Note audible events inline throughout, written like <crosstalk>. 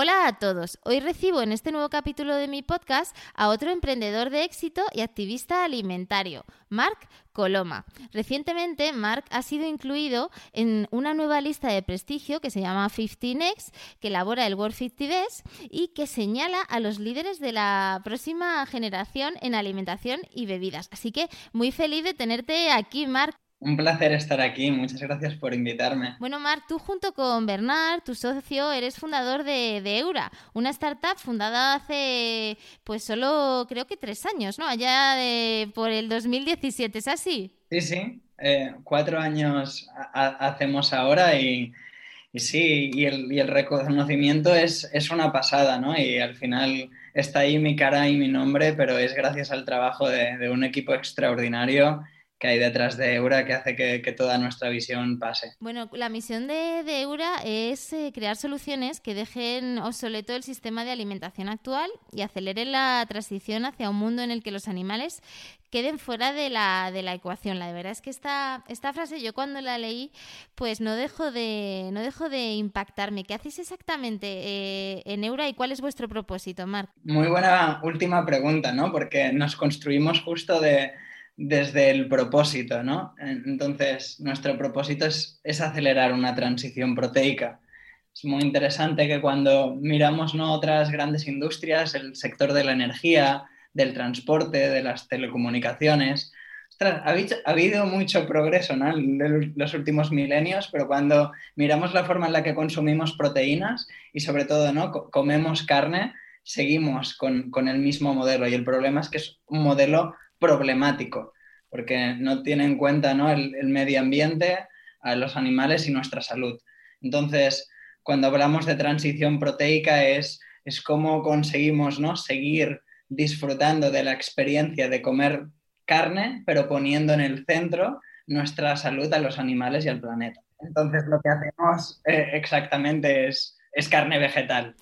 Hola a todos. Hoy recibo en este nuevo capítulo de mi podcast a otro emprendedor de éxito y activista alimentario, Marc Coloma. Recientemente, Marc ha sido incluido en una nueva lista de prestigio que se llama 50 Next, que elabora el World 50 Best y que señala a los líderes de la próxima generación en alimentación y bebidas. Así que muy feliz de tenerte aquí, Marc. Un placer estar aquí, muchas gracias por invitarme. Bueno, Marc, tú junto con Bernard, tu socio, eres fundador de, Eura, una startup fundada hace pues solo creo que tres años, ¿no? Allá de, por el 2017, ¿es así? Sí, sí, eh, cuatro años hacemos ahora y, sí, y el, reconocimiento es, es, una pasada, ¿no? Y al final está ahí mi cara y mi nombre, pero es gracias al trabajo de un equipo extraordinario que hay detrás de Eura que hace que, toda nuestra visión pase. Bueno, la misión de, Eura es eh, crear soluciones que dejen obsoleto el sistema de alimentación actual y aceleren la transición hacia un mundo en el que los animales queden fuera de la, de la ecuación. La verdad es que esta, esta frase yo cuando la leí, pues no dejo de, no dejo de impactarme. ¿Qué hacéis exactamente eh, en Eura y cuál es vuestro propósito, Marc? Muy buena última pregunta, ¿no? Porque nos construimos justo de desde el propósito, ¿no? Entonces, nuestro propósito es, acelerar una transición proteica. Es muy interesante que cuando miramos ¿no? otras grandes industrias, el sector de la energía, del transporte, de las telecomunicaciones, ha, habido mucho progreso en los últimos milenios, pero cuando miramos la forma en la que consumimos proteínas y sobre todo ¿no? comemos carne, seguimos con, con el mismo modelo y el problema es que es un modelo problemático, porque no tiene en cuenta ¿no? el, medio ambiente, a los animales y nuestra salud. Entonces, cuando hablamos de transición proteica es, es cómo conseguimos ¿no? seguir disfrutando de la experiencia de comer carne, pero poniendo en el centro nuestra salud a los animales y al planeta. Entonces, lo que hacemos eh, exactamente es es carne vegetal.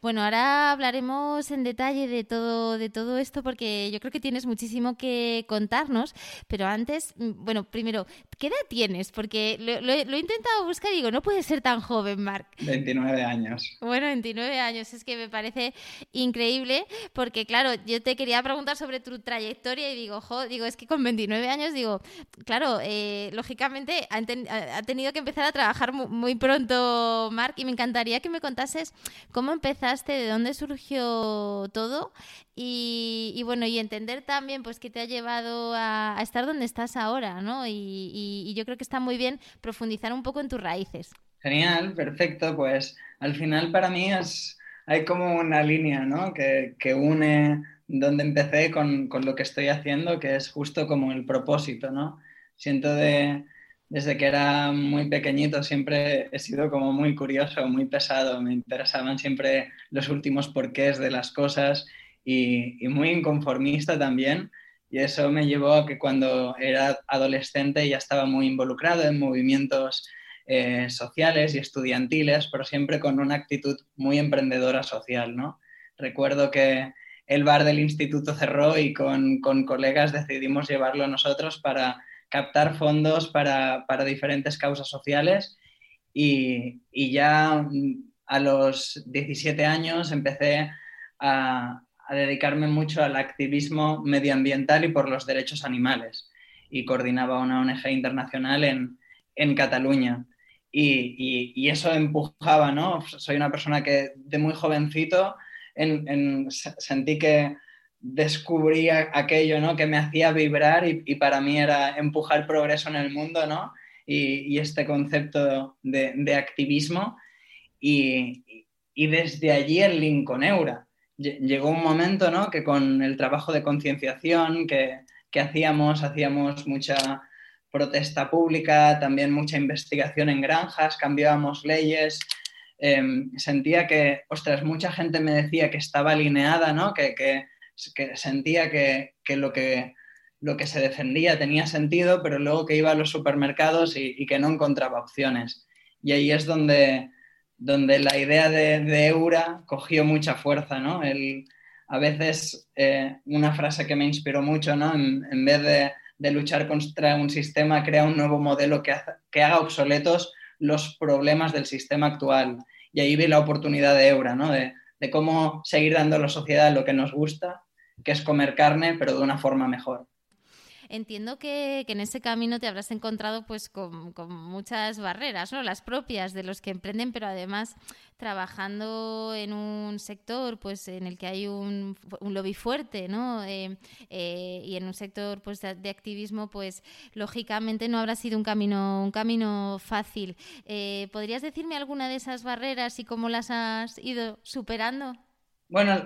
Bueno, ahora hablaremos en detalle de todo, de todo esto porque yo creo que tienes muchísimo que contarnos, pero antes, mm, bueno, primero, ¿qué edad tienes? Porque lo, he intentado buscar y digo, no puede ser tan joven, Marc. 29 años. Bueno, 29 años, es que me parece increíble porque, claro, yo te quería preguntar sobre tu trayectoria y digo, jo, digo, es que con 29 años, digo, claro, eh, lógicamente ha, tenido que empezar a trabajar muy, muy pronto, Marc, y me encantaría que me contases cómo empezaste, de dónde surgió todo y, bueno, y entender también pues qué te ha llevado a, estar donde estás ahora, ¿no? Y, yo creo que está muy bien profundizar un poco en tus raíces. Genial, perfecto. Pues al final para mí es, hay como una línea, ¿no? Que, que une donde empecé con, con, lo que estoy haciendo, que es justo como el propósito, ¿no? Siento de, desde que era muy pequeñito siempre he sido como muy curioso, muy pesado, me interesaban siempre los últimos porqués de las cosas y, muy inconformista también. Y eso me llevó a que cuando era adolescente ya estaba muy involucrado en movimientos eh, sociales y estudiantiles, pero siempre con una actitud muy emprendedora social, ¿no? Recuerdo que el bar del instituto cerró y con, con colegas decidimos llevarlo nosotros para captar fondos para, diferentes causas sociales y, ya a los 17 años empecé a, dedicarme mucho al activismo medioambiental y por los derechos animales y coordinaba una ONG internacional en, Cataluña. Y, eso empujaba, ¿no? Soy una persona que de muy jovencito sentí que descubrí aquello ¿no? que me hacía vibrar y, para mí era empujar progreso en el mundo ¿no? y, este concepto de, activismo y, desde allí el Lincoln Eura. Llegó un momento ¿no? que con el trabajo de concienciación que, que hacíamos, hacíamos mucha protesta pública, también mucha investigación en granjas, cambiábamos leyes, em, sentía que, ostras, mucha gente me decía que estaba alineada, ¿no? que, que que sentía que, lo que lo que se defendía tenía sentido, pero luego que iba a los supermercados y, que no encontraba opciones. Y ahí es donde, donde la idea de, Eura cogió mucha fuerza, ¿no? El, a veces eh, una frase que me inspiró mucho, ¿no? En, vez de, de, luchar contra un sistema, crea un nuevo modelo que, que haga obsoletos los problemas del sistema actual. Y ahí vi la oportunidad de Eura, ¿no? De, de cómo seguir dando a la sociedad lo que nos gusta, que es comer carne, pero de una forma mejor. Entiendo que, en ese camino te habrás encontrado pues con, muchas barreras, ¿no? Las propias de los que emprenden, pero además trabajando en un sector pues en el que hay un, lobby fuerte, ¿no? Eh, eh, y en un sector pues de, activismo, pues lógicamente no habrá sido un camino, un camino fácil. Eh, ¿Podrías decirme alguna de esas barreras y cómo las has ido superando? Bueno,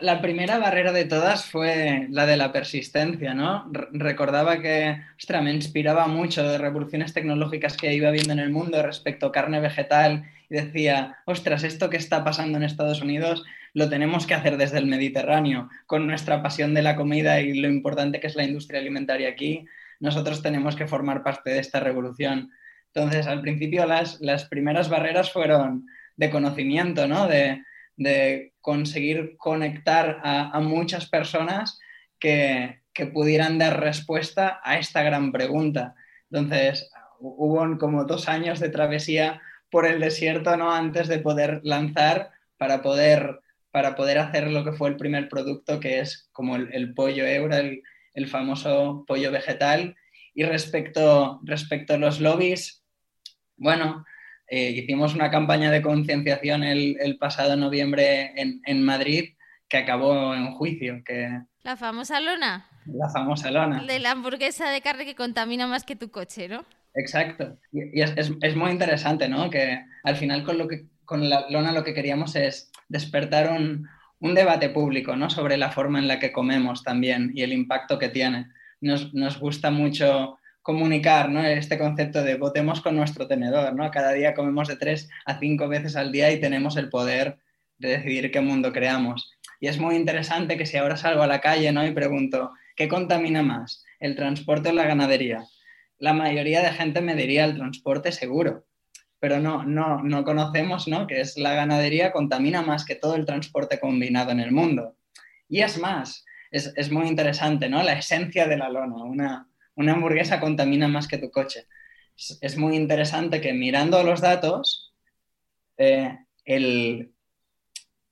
la, primera barrera de todas fue la de la persistencia, ¿no? recordaba que, ostras, me inspiraba mucho de revoluciones tecnológicas que iba viendo en el mundo respecto a carne vegetal y decía, ostras, esto que está pasando en Estados Unidos lo tenemos que hacer desde el Mediterráneo, con nuestra pasión de la comida y lo importante que es la industria alimentaria aquí, nosotros tenemos que formar parte de esta revolución. Entonces, al principio las, las primeras barreras fueron de conocimiento, ¿no? De, de conseguir conectar a, muchas personas que, pudieran dar respuesta a esta gran pregunta. Entonces, hubo como dos años de travesía por el desierto, ¿no? Antes de poder lanzar para poder, para poder hacer lo que fue el primer producto, que es como el, pollo euro, el, el, famoso pollo vegetal. Y respecto, respecto a los lobbies, bueno, eh, hicimos una campaña de concienciación el, pasado noviembre en, Madrid que acabó en juicio. Que... La famosa lona. La famosa lona. De la hamburguesa de carne que contamina más que tu coche, ¿no? Exacto. Y, es, muy interesante, ¿no? Que al final con, lo que, con la lona lo que queríamos es despertar un, un debate público, ¿no? Sobre la forma en la que comemos también y el impacto que tiene. Nos, nos gusta mucho comunicar ¿no? este concepto de votemos con nuestro tenedor. ¿no? Cada día comemos de tres a cinco veces al día y tenemos el poder de decidir qué mundo creamos. Y es muy interesante que si ahora salgo a la calle ¿no? y pregunto, ¿qué contamina más? ¿El transporte o la ganadería? La mayoría de gente me diría el transporte seguro, pero no, no, no conocemos ¿no? que es la ganadería contamina más que todo el transporte combinado en el mundo. Y es más, es, es muy interesante, ¿no? La esencia de la lona, una, una hamburguesa contamina más que tu coche. Es, muy interesante que mirando los datos, eh,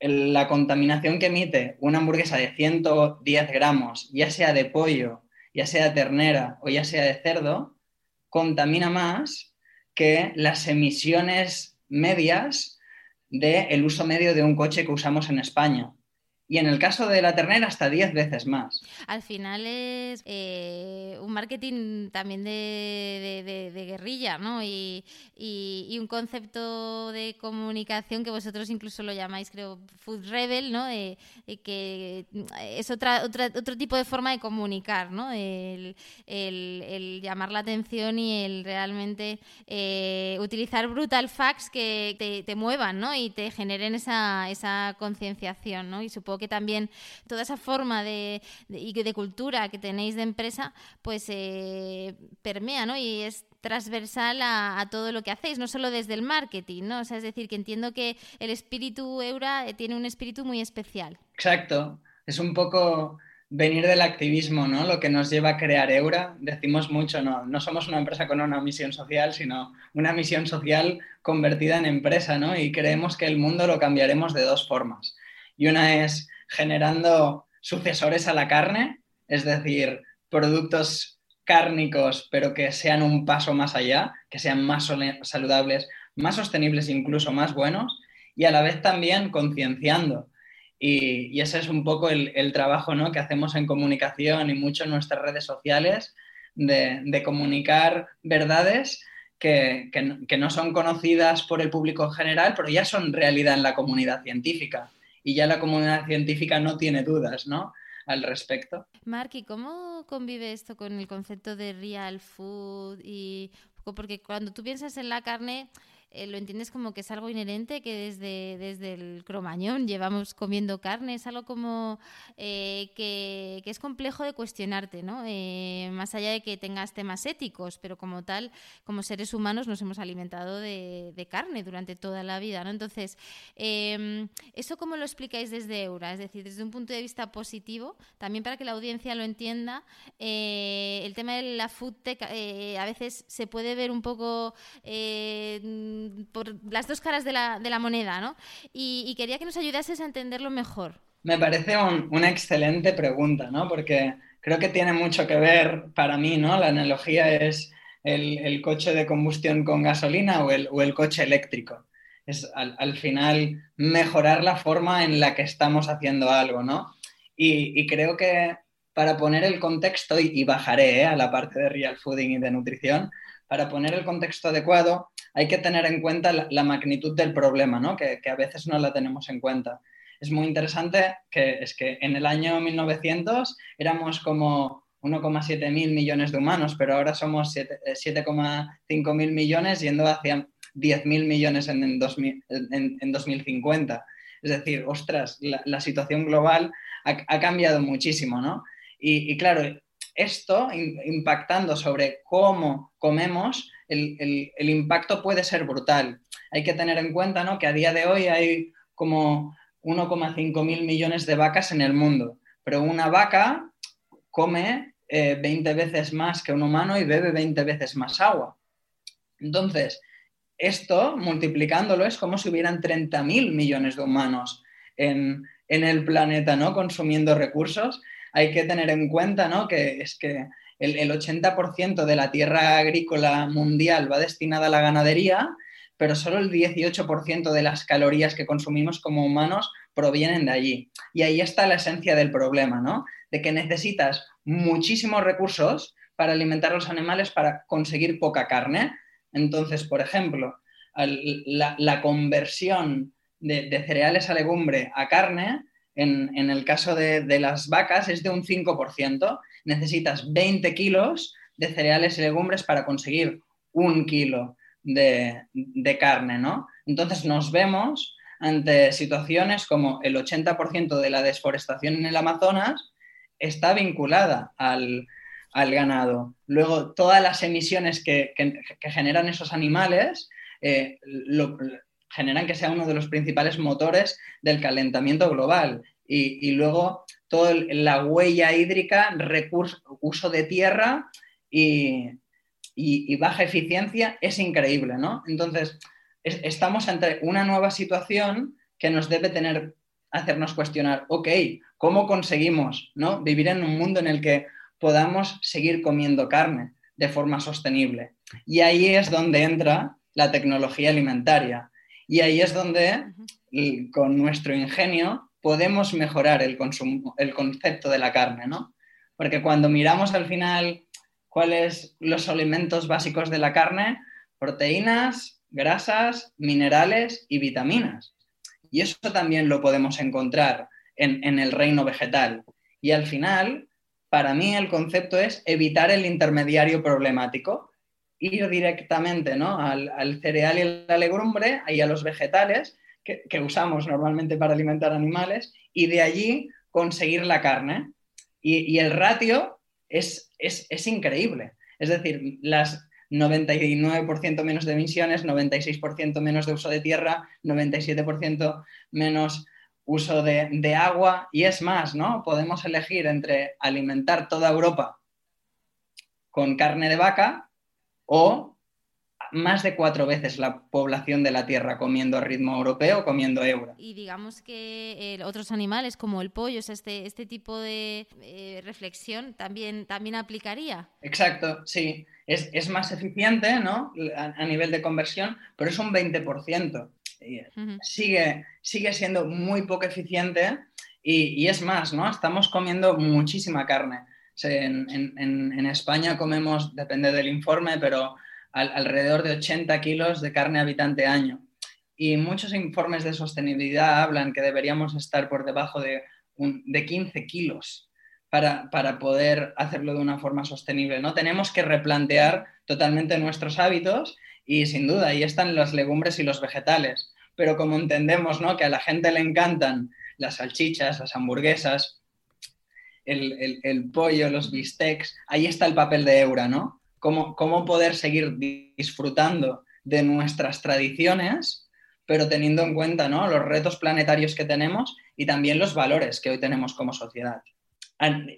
la contaminación que emite una hamburguesa de 110 gramos, ya sea de pollo, ya sea de ternera o ya sea de cerdo, contamina más que las emisiones medias del uso medio de un coche que usamos en España y en el caso de la ternera hasta 10 veces más. Al final es eh, un marketing también de, guerrilla, ¿no? Y, un concepto de comunicación que vosotros incluso lo llamáis, creo, food rebel, ¿no? que es otra, otra, otro tipo de forma de comunicar, ¿no? El, llamar la atención y el realmente eh, utilizar brutal facts que te, muevan, ¿no? Y te generen esa, esa concienciación, ¿no? Y supongo que también toda esa forma de, de cultura que tenéis de empresa, pues eh, permea, ¿no? Y es transversal a, todo lo que hacéis, no solo desde el marketing, ¿no? O sea, es decir, que entiendo que el espíritu Eura eh, tiene un espíritu muy especial. Exacto. Es un poco venir del activismo, ¿no? Lo que nos lleva a crear Eura. Decimos mucho, no, no somos una empresa con una misión social, sino una misión social convertida en empresa, ¿no? Y creemos que el mundo lo cambiaremos de dos formas y una es generando sucesores a la carne, es decir, productos cárnicos, pero que sean un paso más allá, que sean más saludables, más sostenibles, incluso más buenos, y a la vez también concienciando. Y, ese es un poco el, trabajo ¿no? que hacemos en comunicación y mucho en nuestras redes sociales, de, comunicar verdades que, que, no son conocidas por el público en general, pero ya son realidad en la comunidad científica y ya la comunidad científica no tiene dudas, ¿no? al respecto. Mark, ¿y cómo convive esto con el concepto de real food? Y porque cuando tú piensas en la carne, eh, lo entiendes como que es algo inherente, que desde, desde el cromañón llevamos comiendo carne, es algo como eh, que, es complejo de cuestionarte, ¿no? Eh, más allá de que tengas temas éticos, pero como tal, como seres humanos nos hemos alimentado de, carne durante toda la vida, ¿no? Entonces, em, ¿eso cómo lo explicáis desde Eura? Es decir, desde un punto de vista positivo, también para que la audiencia lo entienda, el tema de la food tech a veces se puede ver un poco por las dos caras de la, de la moneda, ¿no? Y, quería que nos ayudases a entenderlo mejor. Me parece una excelente pregunta, ¿no? Porque creo que tiene mucho que ver para mí, ¿no? La analogía es el, coche de combustión con gasolina o el, o el coche eléctrico. Es al, final mejorar la forma en la que estamos haciendo algo, ¿no? Y, creo que para poner el contexto, y, bajaré ¿eh? a la parte de real fooding y de nutrición, para poner el contexto adecuado, hay que tener en cuenta la, magnitud del problema, ¿no? que, a veces no la tenemos en cuenta. Es muy interesante que es que en el año 1900 éramos como 1,7 mil millones de humanos, pero ahora somos 7,5 eh, mil millones yendo hacia 10 mil millones en, en, 2050. Es decir, ostras, la, situación global ha, cambiado muchísimo, ¿no? Y claro, esto impactando sobre cómo comemos, el, impacto puede ser brutal. Hay que tener en cuenta ¿no? que a día de hoy hay como 1,5 mil millones de vacas en el mundo, pero una vaca come 20 eh, veces más que un humano y bebe 20 veces más agua. Entonces, esto multiplicándolo es como si hubieran 30 mil millones de humanos en, en el planeta, ¿no? Consumiendo recursos hay que tener en cuenta ¿no? que es que el, 80% de la tierra agrícola mundial va destinada a la ganadería, pero solo el 18% de las calorías que consumimos como humanos provienen de allí. Y ahí está la esencia del problema, ¿no? De que necesitas muchísimos recursos para alimentar a los animales para conseguir poca carne. Entonces, por ejemplo, la, conversión de, cereales a legumbre a carne en, el caso de, las vacas es de un 5%. Necesitas 20 kilos de cereales y legumbres para conseguir un kilo de, carne, ¿no? Entonces nos vemos ante situaciones como el 80% de la desforestación en el Amazonas está vinculada al, ganado. Luego, todas las emisiones que, generan esos animales eh, generan que sea uno de los principales motores del calentamiento global. Y, luego toda la huella hídrica, recurso, uso de tierra y, baja eficiencia es increíble, ¿no? Entonces, estamos ante una nueva situación que nos debe tener, hacernos cuestionar, ok, ¿cómo conseguimos ¿no? vivir en un mundo en el que podamos seguir comiendo carne de forma sostenible? Y ahí es donde entra la tecnología alimentaria. Y ahí es donde, con nuestro ingenio, podemos mejorar el, consumo, el concepto de la carne, ¿no? Porque cuando miramos al final cuáles los alimentos básicos de la carne, proteínas, grasas, minerales y vitaminas. Y eso también lo podemos encontrar en, el reino vegetal. Y al final, para mí el concepto es evitar el intermediario problemático, ir directamente ¿no? al, al cereal y la legumbre y a los vegetales que, usamos normalmente para alimentar animales y de allí conseguir la carne. Y, el ratio es, es, increíble. Es decir, las 99% menos de emisiones, 96% menos de uso de tierra, 97% menos uso de, de, agua y es más, ¿no? Podemos elegir entre alimentar toda Europa con carne de vaca o más de cuatro veces la población de la Tierra comiendo a ritmo europeo, comiendo euro. Y digamos que eh, otros animales como el pollo, este, este tipo de eh, reflexión también, también aplicaría. Exacto, sí. Es, más eficiente ¿no? A, nivel de conversión, pero es un 20%. sigue, sigue siendo muy poco eficiente y, es más, ¿no? Estamos comiendo muchísima carne. En, en España comemos, depende del informe, pero alrededor de 80 kilos de carne habitante año. Y muchos informes de sostenibilidad hablan que deberíamos estar por debajo de, de 15 kilos para, para, poder hacerlo de una forma sostenible. ¿no? Tenemos que replantear totalmente nuestros hábitos y sin duda ahí están las legumbres y los vegetales. Pero como entendemos ¿no? que a la gente le encantan las salchichas, las hamburguesas, el, el, pollo, los bistecs, ahí está el papel de Eura, ¿no? Cómo, cómo poder seguir disfrutando de nuestras tradiciones, pero teniendo en cuenta ¿no? los retos planetarios que tenemos y también los valores que hoy tenemos como sociedad.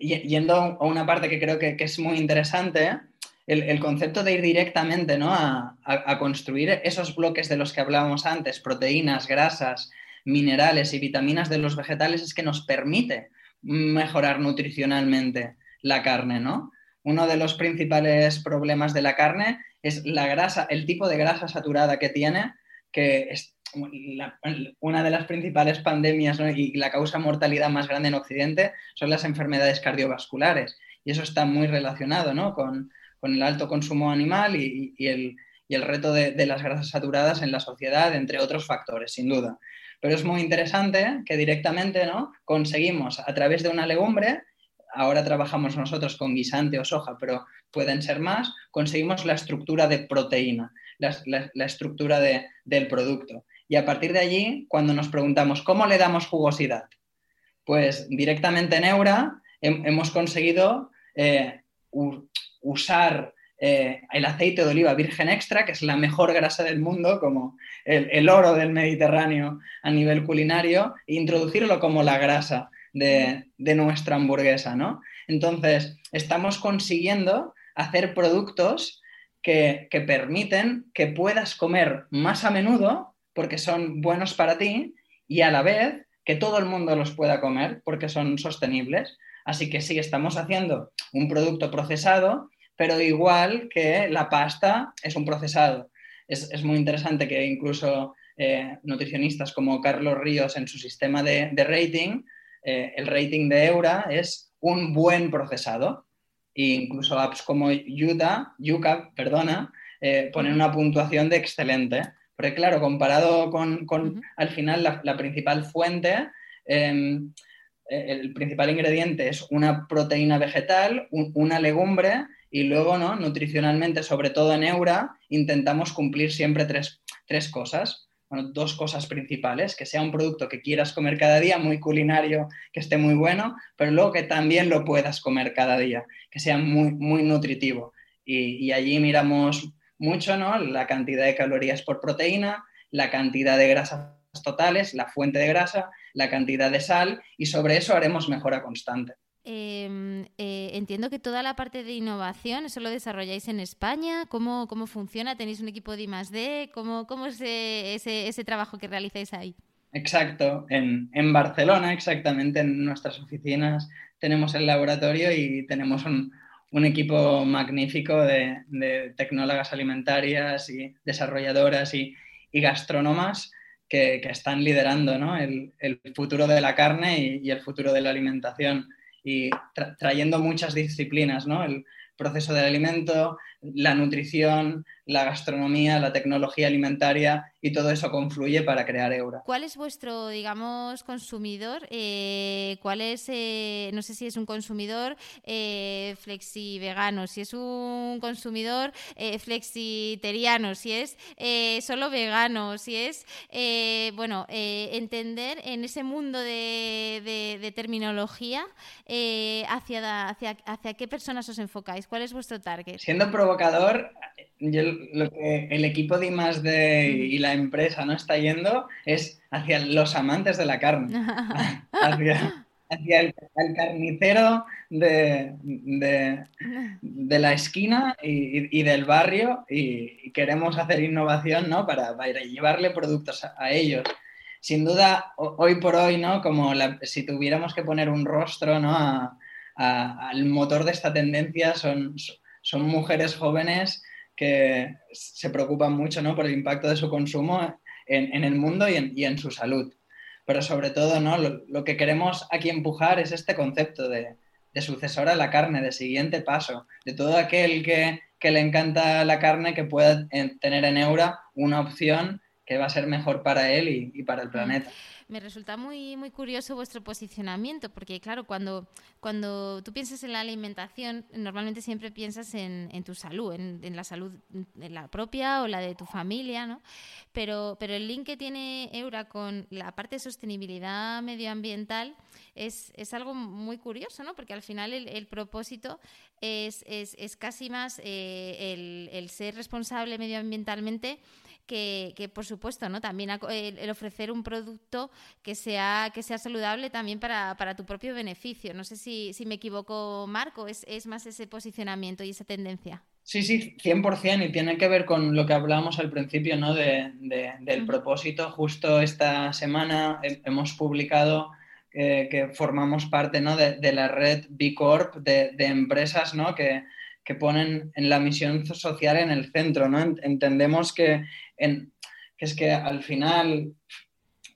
Yendo a una parte que creo que, que es muy interesante, el, el, concepto de ir directamente ¿no? a, a, a, construir esos bloques de los que hablábamos antes, proteínas, grasas, minerales y vitaminas de los vegetales, es que nos permite mejorar nutricionalmente la carne, ¿no? Uno de los principales problemas de la carne es la grasa, el tipo de grasa saturada que tiene, que es una de las principales pandemias y la causa mortalidad más grande en Occidente son las enfermedades cardiovasculares. Y eso está muy relacionado ¿no? con, con, el alto consumo animal y, el, y el, reto de, las grasas saturadas en la sociedad, entre otros factores, sin duda. Pero es muy interesante que directamente ¿no? conseguimos a través de una legumbre, ahora trabajamos nosotros con guisante o soja, pero pueden ser más, conseguimos la estructura de proteína, la, la, estructura de, del producto. Y a partir de allí, cuando nos preguntamos cómo le damos jugosidad, pues directamente en Eura he, hemos conseguido eh, usar eh, el aceite de oliva virgen extra, que es la mejor grasa del mundo, como el, el, oro del Mediterráneo a nivel culinario, e introducirlo como la grasa de, de nuestra hamburguesa, ¿no? Entonces, estamos consiguiendo hacer productos que, que, permiten que puedas comer más a menudo porque son buenos para ti y a la vez que todo el mundo los pueda comer porque son sostenibles. Así que sí, estamos haciendo un producto procesado pero igual que la pasta es un procesado. Es, es muy interesante que incluso eh, nutricionistas como Carlos Ríos en su sistema de, de rating, eh, el rating de Eura es un buen procesado. E incluso apps como Yuta, Yuka, perdona, eh, ponen una puntuación de excelente. Porque claro, comparado con, con uh -huh. al final la, la principal fuente, eh, el principal ingrediente es una proteína vegetal, un, una legumbre y luego, ¿no? Nutricionalmente, sobre todo en Eura, intentamos cumplir siempre tres, tres cosas. Bueno, dos cosas principales, que sea un producto que quieras comer cada día, muy culinario, que esté muy bueno, pero luego que también lo puedas comer cada día, que sea muy, muy nutritivo. Y, y allí miramos mucho, ¿no? La cantidad de calorías por proteína, la cantidad de grasas totales, la fuente de grasa, la cantidad de sal, y sobre eso haremos mejora constante. Eh, eh, entiendo que toda la parte de innovación, ¿eso lo desarrolláis en España? ¿Cómo, cómo funciona? ¿Tenéis un equipo de I+.D.? ¿Cómo, cómo es ese, ese, trabajo que realizáis ahí? Exacto, en, en, Barcelona, exactamente, en nuestras oficinas tenemos el laboratorio y tenemos un, un equipo magnífico de, tecnólogas alimentarias y desarrolladoras y, y gastrónomas que, que, están liderando ¿no? el, el, futuro de la carne y el futuro de la alimentación y tra trayendo muchas disciplinas, ¿no? El proceso del alimento, la nutrición, la gastronomía, la tecnología alimentaria y todo eso confluye para crear Eura. ¿Cuál es vuestro, digamos, consumidor? Eh, ¿Cuál es, eh, no sé si es un consumidor eh, flexi-vegano, si es un consumidor eh, flexiteriano, si es solo vegano, si es, bueno, entender en ese mundo de, de, de terminología hacia, hacia, hacia qué personas os enfocáis, cuál es vuestro target. Siendo provocador, yo lo que el equipo de I+D y la empresa no está yendo es hacia los amantes de la carne, <laughs> hacia, hacia el, el, carnicero de, de, de, la esquina y, y del barrio y, queremos hacer innovación ¿no? para, para llevarle productos a, a, ellos. Sin duda, hoy por hoy, ¿no? como la, si tuviéramos que poner un rostro ¿no? a, al motor de esta tendencia, son, son mujeres jóvenes que se preocupan mucho ¿no? por el impacto de su consumo en, el mundo y en, su salud. Pero sobre todo, ¿no? Lo, que queremos aquí empujar es este concepto de, de sucesora a la carne, de siguiente paso, de todo aquel que, le encanta la carne que pueda tener en Eura una opción que va a ser mejor para él y para el planeta. Me resulta muy, muy curioso vuestro posicionamiento, porque claro, cuando, cuando tú piensas en la alimentación, normalmente siempre piensas en, en tu salud, en, la salud en la propia o la de tu familia, ¿no? Pero, pero el link que tiene Eura con la parte de sostenibilidad medioambiental es, es algo muy curioso, ¿no? Porque al final el, el propósito es, es, es, casi más eh, el, el ser responsable medioambientalmente que, que, por supuesto, ¿no? También el, el, ofrecer un producto que sea, que sea saludable también para, para tu propio beneficio. No sé si, si me equivoco, Marco, es, es, más ese posicionamiento y esa tendencia. Sí, sí, 100% y tiene que ver con lo que hablábamos al principio, ¿no? De, de, del uh -huh. propósito. Justo esta semana hemos publicado eh, que formamos parte ¿no? de, de, la red B Corp de, de empresas ¿no? que, que, ponen en la misión social en el centro. ¿no? Entendemos que, que es que al final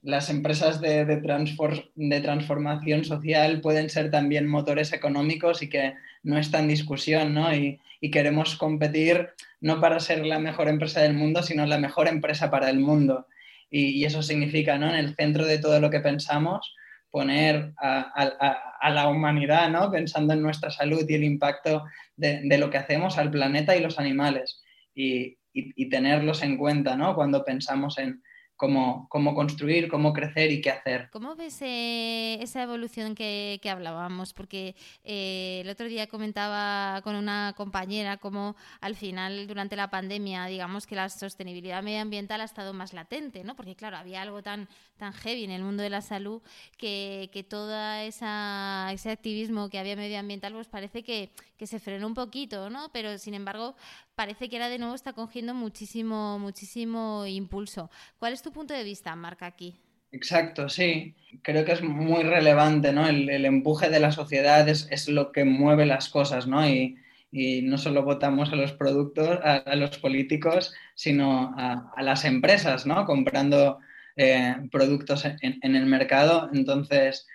las empresas de, de, transfor de, transformación social pueden ser también motores económicos y que no está en discusión, ¿no? Y, queremos competir no para ser la mejor empresa del mundo, sino la mejor empresa para el mundo. Y, eso significa, ¿no? En el centro de todo lo que pensamos, poner a, la humanidad, ¿no? pensando en nuestra salud y el impacto de, de lo que hacemos al planeta y los animales y, y, tenerlos en cuenta ¿no? cuando pensamos en, Cómo, cómo, construir, cómo crecer y qué hacer. ¿Cómo ves eh, esa evolución que, que hablábamos? Porque eh, el otro día comentaba con una compañera cómo al final, durante la pandemia, digamos que la sostenibilidad medioambiental ha estado más latente, ¿no? Porque claro, había algo tan, tan heavy en el mundo de la salud que, que todo ese activismo que había medioambiental, pues parece que, que se frenó un poquito, ¿no? Pero sin embargo, parece que ahora de nuevo está cogiendo muchísimo, muchísimo impulso. ¿Cuál es tu punto de vista, Marca, aquí? Exacto, sí. Creo que es muy relevante, ¿no? El, empuje de la sociedad es, es, lo que mueve las cosas, ¿no? Y, y no solo votamos a los productos, a, los políticos, sino a, a, las empresas, ¿no? Comprando eh, productos en, en, el mercado. Entonces,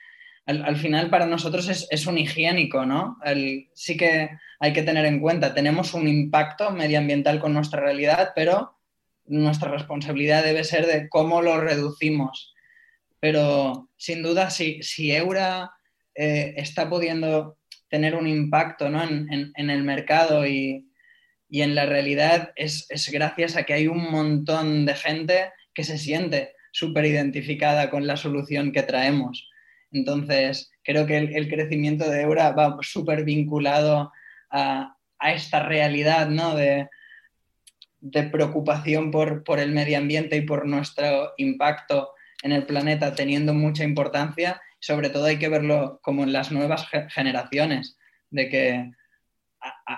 al, al final para nosotros es, un higiénico, ¿no? Sí que hay que tener en cuenta, tenemos un impacto medioambiental con nuestra realidad, pero nuestra responsabilidad debe ser de cómo lo reducimos. Pero sin duda, si, si Eura eh, está pudiendo tener un impacto ¿no? en, el mercado y, y en la realidad, es, es, gracias a que hay un montón de gente que se siente súper identificada con la solución que traemos. Entonces, creo que el, crecimiento de Eura va súper vinculado a, esta realidad ¿no? de, preocupación por, el medio ambiente y por nuestro impacto en el planeta teniendo mucha importancia. Sobre todo hay que verlo como en las nuevas generaciones, de que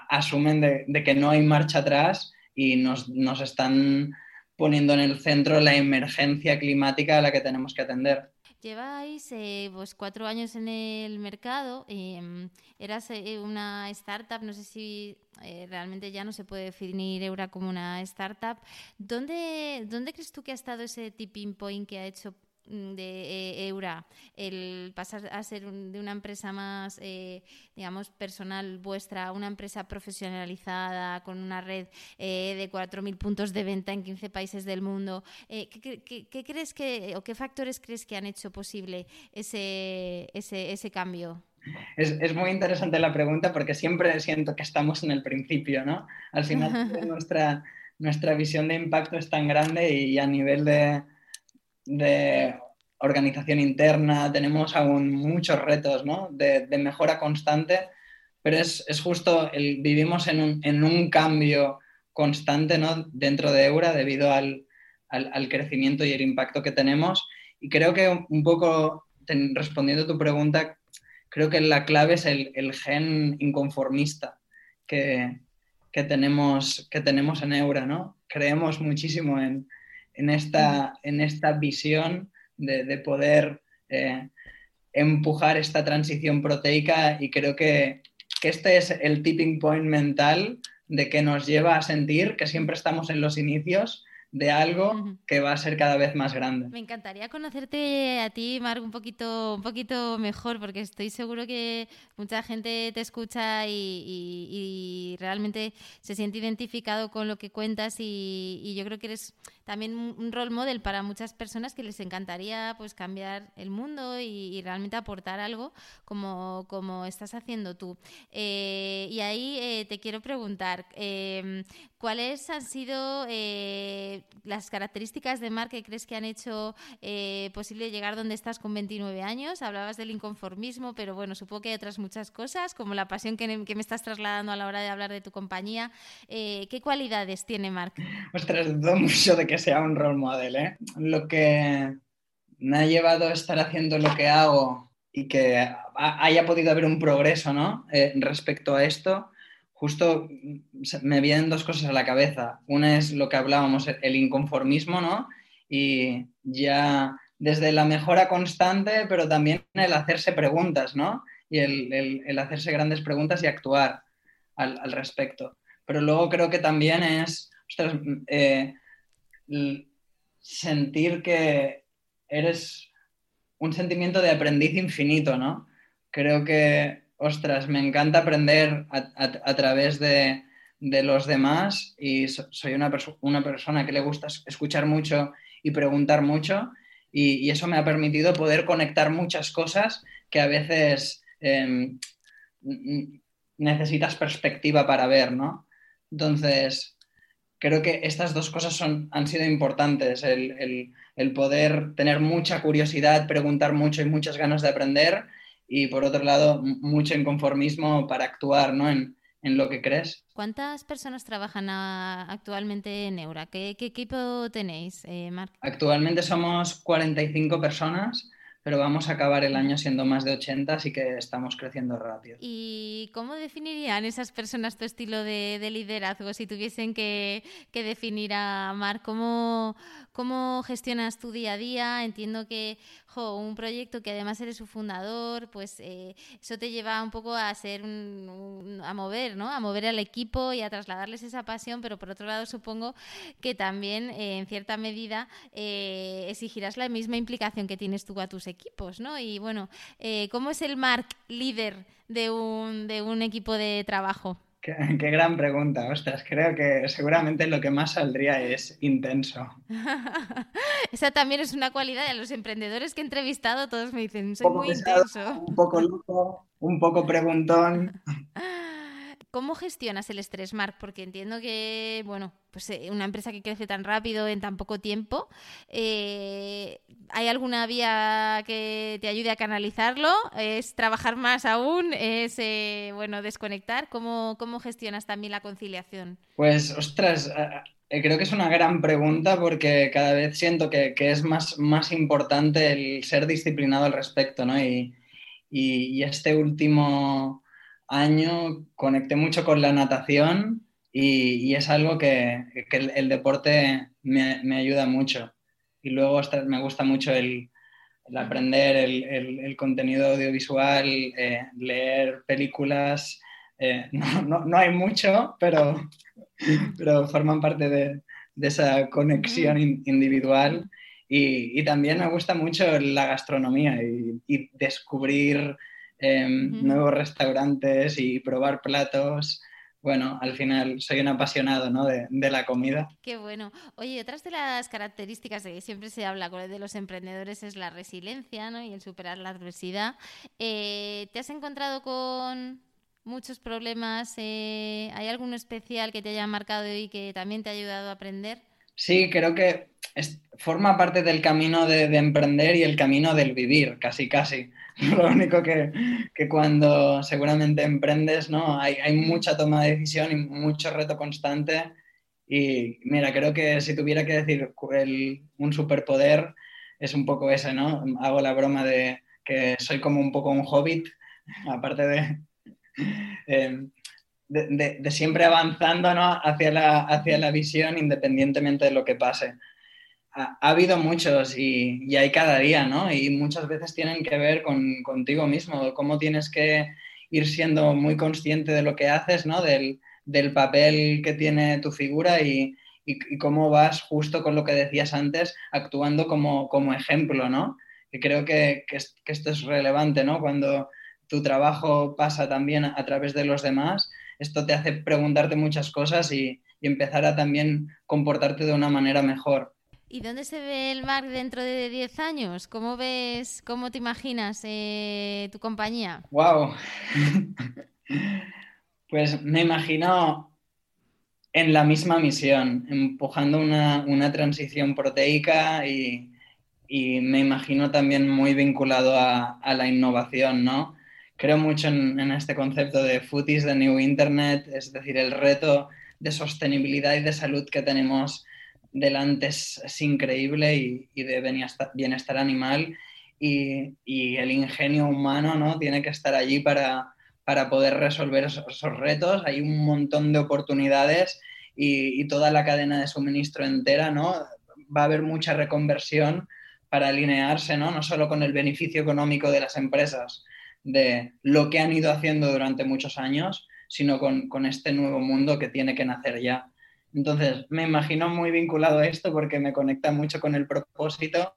asumen de, que no hay marcha atrás y nos están poniendo en el centro la emergencia climática a la que tenemos que atender. Lleváis eh, pues, cuatro años en el mercado, eh, eras una startup, no sé si eh, realmente ya no se puede definir Eura como una startup. ¿Dónde, ¿Dónde crees tú que ha estado ese tipping point que ha hecho de eh, Eura, el pasar a ser un, de una empresa más, eh, digamos, personal vuestra a una empresa profesionalizada con una red eh, de 4.000 puntos de venta en 15 países del mundo, eh, ¿qué, qué, ¿qué, crees que, o qué factores crees que han hecho posible ese, ese, ese cambio? Es, es, muy interesante la pregunta porque siempre siento que estamos en el principio, ¿no? Al final <laughs> nuestra, nuestra visión de impacto es tan grande y a nivel de de organización interna, tenemos aún muchos retos ¿no? de, mejora constante, pero es, es justo, el, vivimos en un, en un, cambio constante ¿no? dentro de Eura debido al, al, crecimiento y el impacto que tenemos. Y creo que un poco, ten, respondiendo a tu pregunta, creo que la clave es el, el gen inconformista que, que, tenemos, que tenemos en Eura. ¿no? Creemos muchísimo en, en esta, en esta visión de, de poder eh, empujar esta transición proteica y creo que, que, este es el tipping point mental de que nos lleva a sentir que siempre estamos en los inicios de algo que va a ser cada vez más grande. Me encantaría conocerte a ti, Marc, un poquito, un poquito mejor, porque estoy seguro que mucha gente te escucha y, y, y realmente se siente identificado con lo que cuentas y, y, yo creo que eres también un role model para muchas personas que les encantaría pues cambiar el mundo y, realmente aportar algo como, como estás haciendo tú. Eh, y ahí eh, te quiero preguntar, em, ¿cuáles han sido eh, las características de Mark que crees que han hecho posible llegar donde estás con 29 años? Hablabas del inconformismo, pero bueno, supongo que hay otras muchas cosas, como la pasión que, que me estás trasladando a la hora de hablar de tu compañía. ¿Qué cualidades tiene Mark? Ostras, dudo mucho <laughs> de que sea un role model. ¿eh? Lo que me ha llevado a estar haciendo lo que hago y que haya podido haber un progreso ¿no? Eh, respecto a esto, justo me vienen dos cosas a la cabeza. Una es lo que hablábamos, el inconformismo, ¿no? Y ya desde la mejora constante, pero también el hacerse preguntas, ¿no? Y el, hacerse grandes preguntas y actuar al, respecto. Pero luego creo que también es eh, sentir que eres un sentimiento de aprendiz infinito, ¿no? Creo que, ostras, me encanta aprender a, través de, los demás y soy una, una, persona que le gusta escuchar mucho y preguntar mucho y, eso me ha permitido poder conectar muchas cosas que a veces em, necesitas perspectiva para ver, ¿no? Entonces, creo que estas dos cosas son, han sido importantes, el, poder tener mucha curiosidad, preguntar mucho y muchas ganas de aprender y por otro lado mucho inconformismo para actuar ¿no? en, lo que crees. ¿Cuántas personas trabajan actualmente en Eura? ¿Qué, equipo tenéis, eh, Marc? Actualmente somos 45 personas pero vamos a acabar el año siendo más de 80, así que estamos creciendo rápido. ¿Y cómo definirían esas personas tu estilo de, liderazgo? Si tuviesen que, definir a Mar, ¿cómo, ¿cómo gestionas tu día a día? Entiendo que un proyecto que además eres su fundador, pues eh, eso te lleva un poco a ser a mover, ¿no? A mover al equipo y a trasladarles esa pasión, pero por otro lado supongo que también eh, en cierta medida eh, exigirás la misma implicación que tienes tú a tus equipos, ¿no? Y bueno, ¿cómo es el Mark líder de un, de un equipo de trabajo? Qué, gran pregunta, ostras. Creo que seguramente lo que más saldría es intenso. <laughs> Esa también es una cualidad de los emprendedores que he entrevistado. Todos me dicen, soy muy intenso. Un poco loco, un poco preguntón. <laughs> ¿Cómo gestionas el estrés, Marc? Porque entiendo que, bueno, pues eh, una empresa que crece tan rápido en tan poco tiempo, eh, ¿hay alguna vía que te ayude a canalizarlo? ¿Es trabajar más aún? ¿Es, eh, bueno, desconectar? ¿Cómo, ¿Cómo gestionas también la conciliación? Pues, ostras, creo que es una gran pregunta porque cada vez siento que, es más, más importante el ser disciplinado al respecto, ¿no? y, y este último año conecté mucho con la natación y, es algo que, el, deporte me, ayuda mucho. Y luego me gusta mucho el, aprender el, contenido audiovisual, eh, leer películas. Eh, <laughs> no, hay mucho, pero, pero forman parte de, esa conexión individual. Y, también me gusta mucho la gastronomía y, y descubrir Em, nuevos restaurantes y probar platos. Bueno, al final soy un apasionado ¿no? de, la comida. Qué bueno. Oye, otras de las características de que siempre se habla de los emprendedores es la resiliencia ¿no? y el superar la adversidad. Eh, ¿Te has encontrado con muchos problemas? Eh, ¿Hay alguno especial que te haya marcado y que también te ha ayudado a aprender? Sí, creo que forma parte del camino de, de, emprender y el camino del vivir, casi, casi. <laughs> Lo único que, que cuando seguramente emprendes, ¿no? Hay, hay, mucha toma de decisión y mucho reto constante. Y mira, creo que si tuviera que decir el, un superpoder, es un poco ese, ¿no? Hago la broma de que soy como un poco un hobbit, <laughs> aparte de, <laughs> em, de, siempre avanzando ¿no? hacia, la, hacia la visión independientemente de lo que pase ha, habido muchos y, hay cada día, ¿no? Y muchas veces tienen que ver con, contigo mismo, cómo tienes que ir siendo muy consciente de lo que haces, ¿no? Del, papel que tiene tu figura y, cómo vas justo con lo que decías antes, actuando como, como ejemplo, ¿no? Y creo que, esto es relevante, ¿no? Cuando tu trabajo pasa también a través de los demás, esto te hace preguntarte muchas cosas y, y empezar a también comportarte de una manera mejor. ¿Y dónde se ve el Marc dentro de 10 años? ¿Cómo ves, cómo te imaginas eh, tu compañía? ¡Wow! <laughs> pues me imagino en la misma misión, empujando una, transición proteica y, me imagino también muy vinculado a, la innovación, ¿no? Creo mucho en, este concepto de Food is the New Internet, es decir, el reto de sostenibilidad y de salud que tenemos delante es, increíble y, de bienestar, animal y, el ingenio humano ¿no? tiene que estar allí para, para poder resolver esos, retos. Hay un montón de oportunidades y, toda la cadena de suministro entera, ¿no? Va a haber mucha reconversión para alinearse, ¿no? No solo con el beneficio económico de las empresas, de lo que han ido haciendo durante muchos años, sino con, con este nuevo mundo que tiene que nacer ya. Entonces, me imagino muy vinculado a esto porque me conecta mucho con el propósito,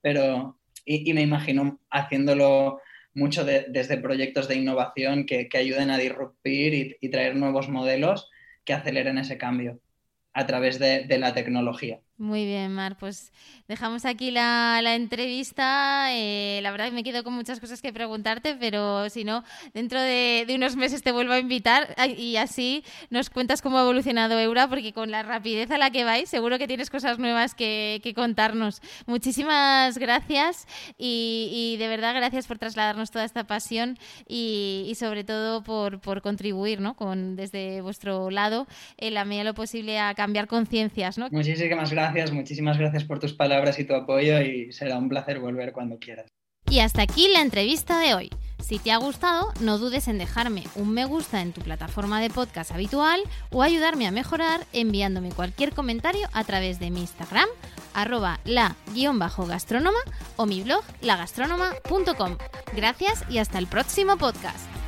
pero, y, me imagino haciéndolo mucho desde proyectos de innovación que, ayuden a disruptir y traer nuevos modelos que aceleren ese cambio a través de, la tecnología. Muy bien, Mar. Pues dejamos aquí la, entrevista. Eh, la verdad que me quedo con muchas cosas que preguntarte, pero si no, dentro de, unos meses te vuelvo a invitar y así nos cuentas cómo ha evolucionado Eura, porque con la rapidez a la que vais, seguro que tienes cosas nuevas que, contarnos. Muchísimas gracias y, de verdad gracias por trasladarnos toda esta pasión y, sobre todo por, contribuir ¿no? con, desde vuestro lado en la medida de lo posible a cambiar conciencias. ¿no? Muchísimas gracias, muchísimas gracias por tus palabras y tu apoyo y será un placer volver cuando quieras. Y hasta aquí la entrevista de hoy. Si te ha gustado, no dudes en dejarme un me gusta en tu plataforma de podcast habitual o ayudarme a mejorar enviándome cualquier comentario a través de mi Instagram, arroba la-gastrónoma o mi blog lagastronoma.com. Gracias y hasta el próximo podcast.